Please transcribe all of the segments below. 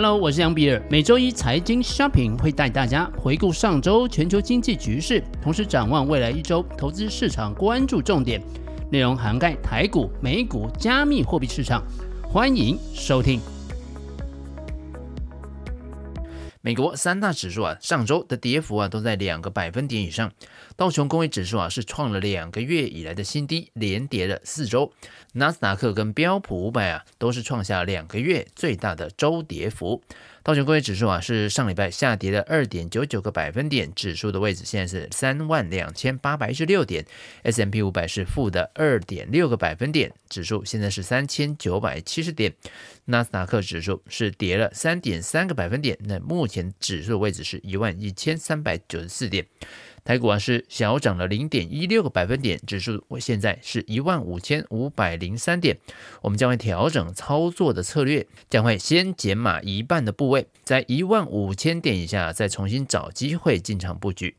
Hello，我是杨比尔。每周一财经 Shopping 会带大家回顾上周全球经济局势，同时展望未来一周投资市场关注重点，内容涵盖台股、美股、加密货币市场。欢迎收听。美国三大指数啊，上周的跌幅啊都在两个百分点以上。道琼工业指数啊是创了两个月以来的新低，连跌了四周。纳斯达克跟标普五百啊都是创下两个月最大的周跌幅。道琼工业指数啊是上礼拜下跌了二点九九个百分点，指数的位置现在是三万两千八百一十六点。S M P 五百是负的二点六个百分点，指数现在是三千九百七十点。纳斯达克指数是跌了三点三个百分点，那目前指数的位置是一万一千三百九十四点。台股啊是小涨了零点一六个百分点，指数现在是一万五千五百零三点。我们将会调整操作的策略，将会先减码一半的部位，在一万五千点以下再重新找机会进场布局。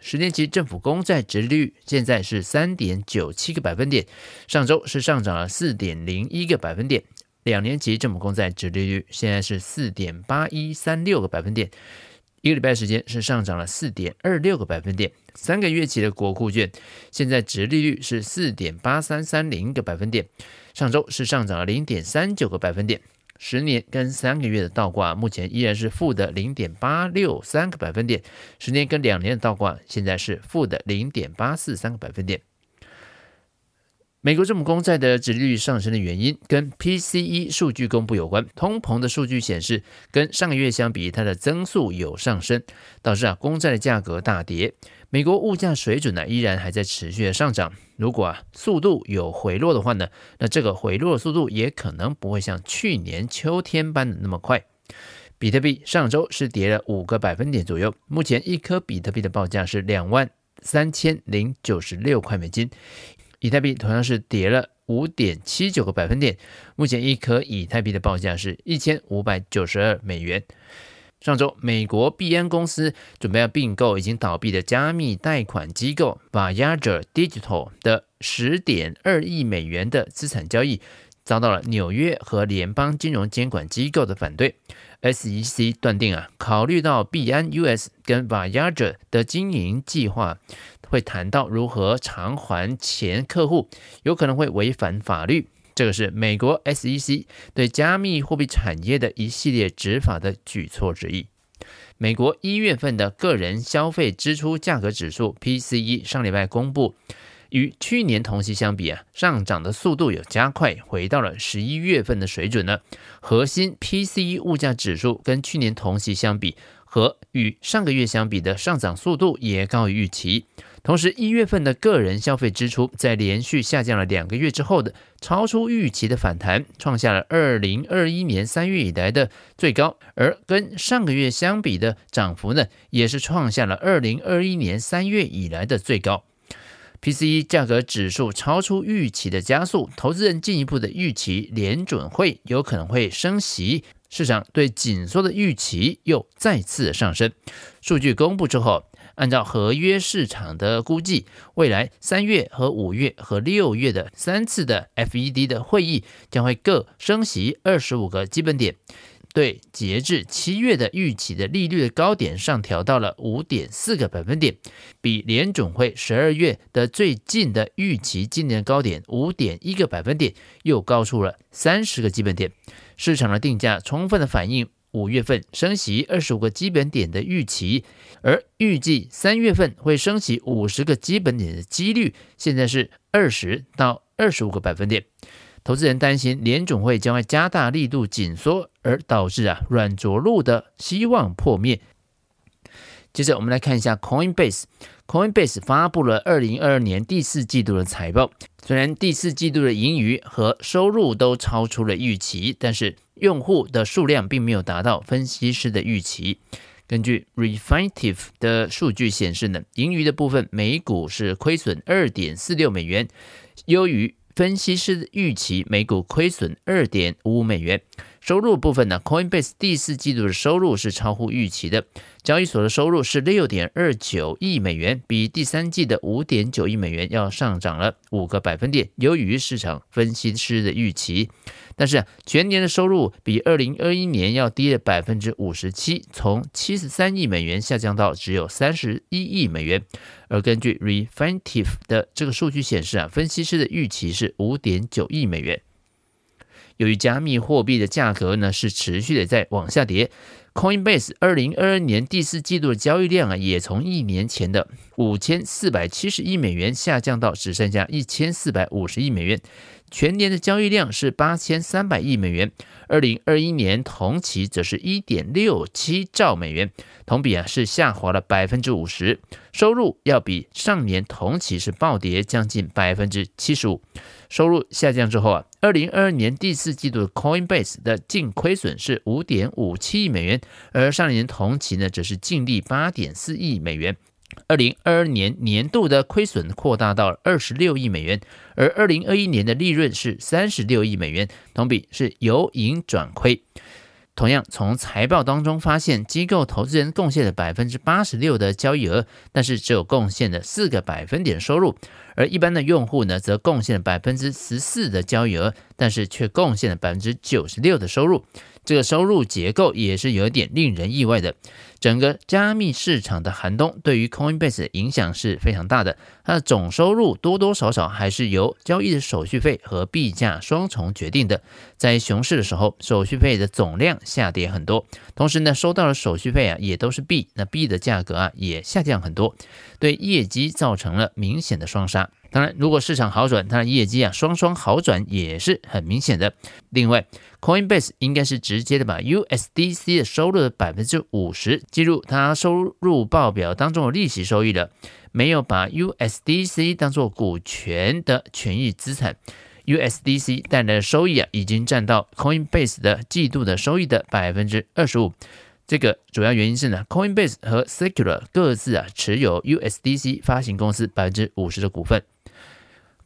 十年期政府公债殖利率现在是三点九七个百分点，上周是上涨了四点零一个百分点。两年期政府公债殖利率现在是四点八一三六个百分点。一个礼拜时间是上涨了四点二六个百分点，三个月期的国库券现在殖利率是四点八三三零个百分点，上周是上涨了零点三九个百分点，十年跟三个月的倒挂目前依然是负的零点八六三个百分点，十年跟两年的倒挂现在是负的零点八四三个百分点。美国政府公债的殖利率上升的原因跟 PCE 数据公布有关，通膨的数据显示，跟上个月相比，它的增速有上升，导致啊公债的价格大跌。美国物价水准呢依然还在持续的上涨，如果啊速度有回落的话呢，那这个回落的速度也可能不会像去年秋天般的那么快。比特币上周是跌了五个百分点左右，目前一颗比特币的报价是两万三千零九十六块美金。以太币同样是跌了五点七九个百分点，目前一颗以太币的报价是一千五百九十二美元。上周，美国币安公司准备要并购已经倒闭的加密贷款机构 Voyager Digital 的十点二亿美元的资产交易，遭到了纽约和联邦金融监管机构的反对。SEC 断定啊，考虑到币安 US 跟 Voyager 的经营计划。会谈到如何偿还前客户，有可能会违反法律。这个是美国 SEC 对加密货币产业的一系列执法的举措之一。美国一月份的个人消费支出价格指数 PCE 上礼拜公布，与去年同期相比啊，上涨的速度有加快，回到了十一月份的水准了。核心 PCE 物价指数跟去年同期相比，和与上个月相比的上涨速度也高于预期。同时，一月份的个人消费支出在连续下降了两个月之后的超出预期的反弹，创下了二零二一年三月以来的最高，而跟上个月相比的涨幅呢，也是创下了二零二一年三月以来的最高。PCE 价格指数超出预期的加速，投资人进一步的预期联准会有可能会升息，市场对紧缩的预期又再次上升。数据公布之后。按照合约市场的估计，未来三月和五月和六月的三次的 FED 的会议将会各升息二十五个基本点，对截至七月的预期的利率的高点上调到了五点四个百分点，比联准会十二月的最近的预期今年高点五点一个百分点又高出了三十个基本点，市场的定价充分的反映。五月份升息二十五个基本点的预期，而预计三月份会升息五十个基本点的几率，现在是二十到二十五个百分点。投资人担心联总会将会加大力度紧缩，而导致啊软着陆的希望破灭。接着我们来看一下 Coinbase，Coinbase 发布了二零二二年第四季度的财报。虽然第四季度的盈余和收入都超出了预期，但是用户的数量并没有达到分析师的预期。根据 Refinitive 的数据显示呢，盈余的部分每股是亏损二点四六美元，优于分析师预期，每股亏损二点五五美元。收入部分呢，Coinbase 第四季度的收入是超乎预期的，交易所的收入是六点二九亿美元，比第三季的五点九亿美元要上涨了五个百分点，优于市场分析师的预期。但是全年的收入比二零二一年要低了百分之五十七，从七十三亿美元下降到只有三十一亿美元。而根据 Refinitiv 的这个数据显示啊，分析师的预期是五点九亿美元。由于加密货币的价格呢是持续的在往下跌。Coinbase 二零二二年第四季度的交易量啊，也从一年前的五千四百七十亿美元下降到只剩下一千四百五十亿美元，全年的交易量是八千三百亿美元。二零二一年同期则是一点六七兆美元，同比啊是下滑了百分之五十，收入要比上年同期是暴跌将近百分之七十五。收入下降之后啊，二零二二年第四季度的 Coinbase 的净亏损是五点五七亿美元，而上年同期呢则是净利八点四亿美元。二零二二年年度的亏损扩大到二十六亿美元，而二零二一年的利润是三十六亿美元，同比是由盈转亏。同样，从财报当中发现，机构投资人贡献了百分之八十六的交易额，但是只有贡献了四个百分点收入；而一般的用户呢，则贡献了百分之十四的交易额，但是却贡献了百分之九十六的收入。这个收入结构也是有点令人意外的。整个加密市场的寒冬对于 Coinbase 的影响是非常大的，它的总收入多多少少还是由交易的手续费和币价双重决定的。在熊市的时候，手续费的总量下跌很多，同时呢，收到的手续费啊也都是币，那币的价格啊也下降很多，对业绩造成了明显的双杀。当然，如果市场好转，它的业绩啊双双好转也是很明显的。另外，Coinbase 应该是直接的把 USDC 的收入的百分之五十计入它收入报表当中的利息收益了，没有把 USDC 当做股权的权益资产。USDC 带来的收益啊，已经占到 Coinbase 的季度的收益的百分之二十五。这个主要原因是呢，Coinbase 和 Circular 各自啊持有 USDC 发行公司百分之五十的股份。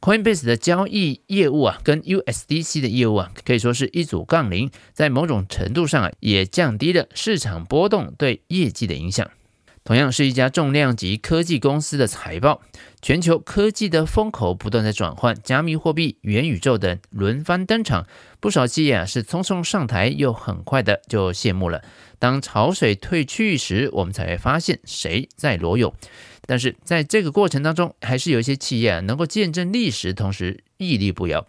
Coinbase 的交易业务啊，跟 USDC 的业务啊，可以说是一组杠铃，在某种程度上啊，也降低了市场波动对业绩的影响。同样是一家重量级科技公司的财报，全球科技的风口不断在转换，加密货币、元宇宙等轮番登场，不少企业啊是匆匆上台，又很快的就谢幕了。当潮水退去时，我们才会发现谁在裸泳。但是在这个过程当中，还是有一些企业啊能够见证历史，同时屹立不摇。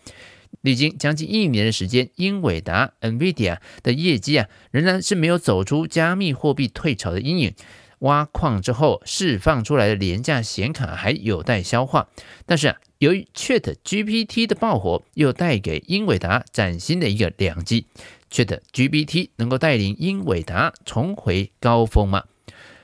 历经将近一年的时间，英伟达 （NVIDIA） 的业绩啊仍然是没有走出加密货币退潮的阴影。挖矿之后释放出来的廉价显卡还有待消化。但是啊，由于 ChatGPT 的爆火，又带给英伟达崭新的一个良机。ChatGPT 能够带领英伟达重回高峰吗？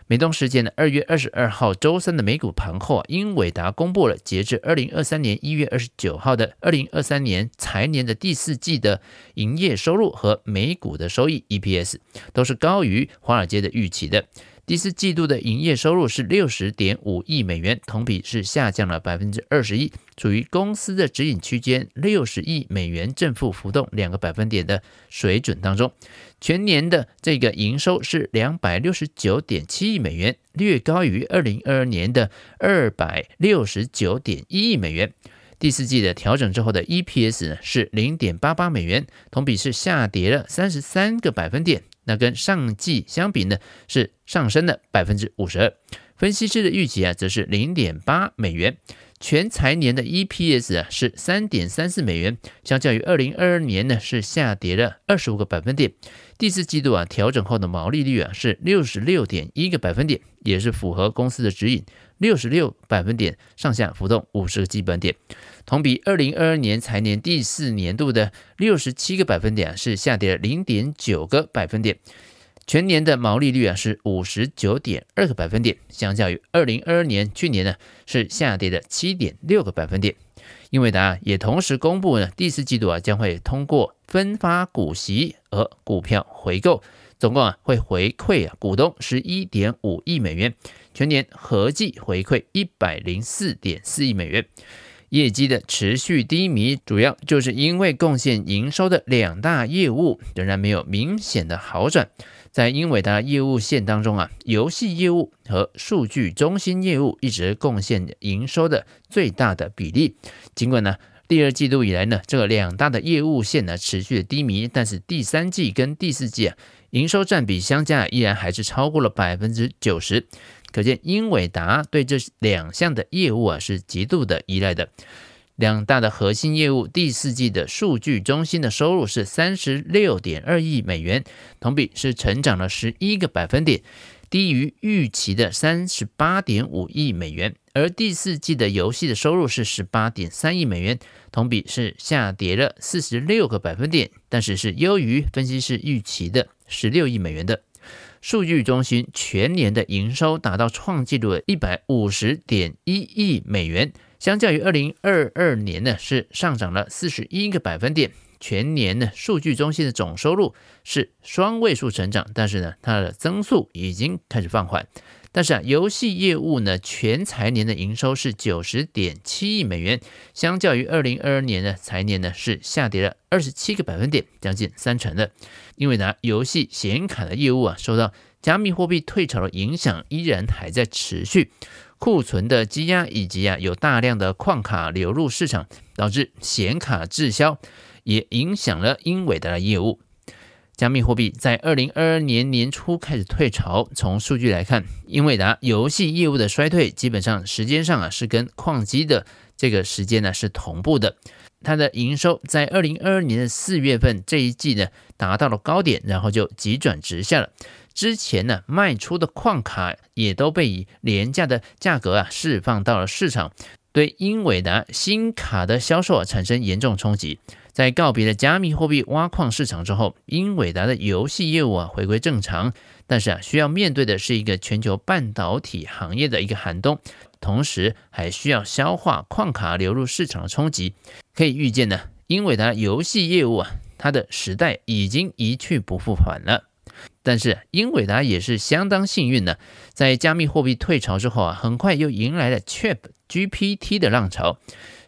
美东时间的二月二十二号周三的美股盘后啊，英伟达公布了截至二零二三年一月二十九号的二零二三年财年的第四季的营业收入和每股的收益 EPS 都是高于华尔街的预期的。第四季度的营业收入是六十点五亿美元，同比是下降了百分之二十一，处于公司的指引区间六十亿美元正负浮动两个百分点的水准当中。全年的这个营收是两百六十九点七亿美元，略高于二零二二年的二百六十九点一亿美元。第四季的调整之后的 EPS 呢是零点八八美元，同比是下跌了三十三个百分点。那跟上季相比呢，是上升了百分之五十二。分析师的预期啊，则是零点八美元。全财年的 EPS 啊是三点三四美元，相较于二零二二年呢是下跌了二十五个百分点。第四季度啊调整后的毛利率啊是六十六点一个百分点，也是符合公司的指引，六十六百分点上下浮动五十个基本点。同比二零二二年财年第四年度的六十七个百分点是下跌了零点九个百分点。全年的毛利率啊是五十九点二个百分点，相较于二零二二年去年呢是下跌了七点六个百分点。英伟达也同时公布呢，第四季度啊将会通过分发股息和股票回购，总共啊会回馈啊股东十一点五亿美元，全年合计回馈一百零四点四亿美元。业绩的持续低迷，主要就是因为贡献营收的两大业务仍然没有明显的好转。在英伟达业务线当中啊，游戏业务和数据中心业务一直贡献营收的最大的比例。尽管呢，第二季度以来呢，这个两大的业务线呢持续的低迷，但是第三季跟第四季啊，营收占比相加依然还是超过了百分之九十，可见英伟达对这两项的业务啊是极度的依赖的。两大的核心业务，第四季的数据中心的收入是三十六点二亿美元，同比是成长了十一个百分点，低于预期的三十八点五亿美元。而第四季的游戏的收入是十八点三亿美元，同比是下跌了四十六个百分点，但是是优于分析师预期的十六亿美元的。数据中心全年的营收达到创纪录的一百五十点一亿美元。相较于二零二二年呢，是上涨了四十一个百分点。全年呢，数据中心的总收入是双位数成长，但是呢，它的增速已经开始放缓。但是啊，游戏业务呢，全财年的营收是九十点七亿美元，相较于二零二二年呢财年呢，是下跌了二十七个百分点，将近三成的。英伟达游戏显卡的业务啊，受到加密货币退潮的影响，依然还在持续。库存的积压，以及啊有大量的矿卡流入市场，导致显卡滞销，也影响了英伟达的业务。加密货币在二零二二年年初开始退潮，从数据来看，英伟达游戏业务的衰退，基本上时间上啊是跟矿机的这个时间呢是同步的。它的营收在二零二二年的四月份这一季呢达到了高点，然后就急转直下了。之前呢，卖出的矿卡也都被以廉价的价格啊释放到了市场，对英伟达新卡的销售啊产生严重冲击。在告别了加密货币挖矿市场之后，英伟达的游戏业务啊回归正常，但是啊需要面对的是一个全球半导体行业的一个寒冬，同时还需要消化矿卡流入市场的冲击。可以预见呢，英伟达游戏业务啊，它的时代已经一去不复返了。但是英伟达也是相当幸运的，在加密货币退潮之后啊，很快又迎来了 Chat GPT 的浪潮。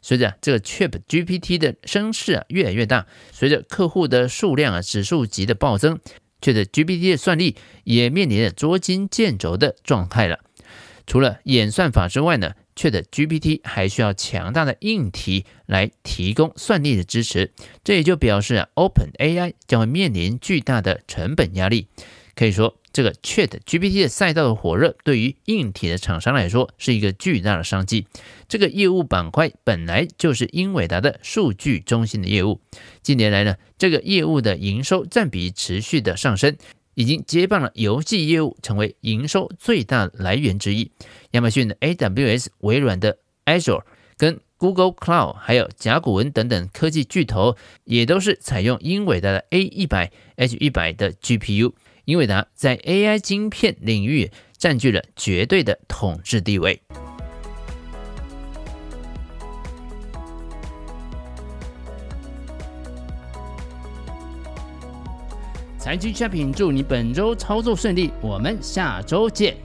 随着这个 Chat GPT 的声势啊越来越大，随着客户的数量啊指数级的暴增，Chat GPT 的算力也面临着捉襟见肘的状态了。除了演算法之外呢，ChatGPT 还需要强大的硬体来提供算力的支持，这也就表示啊，OpenAI 将会面临巨大的成本压力。可以说，这个 ChatGPT 的赛道的火热，对于硬体的厂商来说是一个巨大的商机。这个业务板块本来就是英伟达的数据中心的业务，近年来呢，这个业务的营收占比持续的上升。已经接棒了游戏业务，成为营收最大来源之一。亚马逊的 AWS、微软的 Azure、跟 Google Cloud，还有甲骨文等等科技巨头，也都是采用英伟达的 A 一百、H 一百的 GPU。英伟达在 AI 晶片领域占据了绝对的统治地位。财经产品祝你本周操作顺利，我们下周见。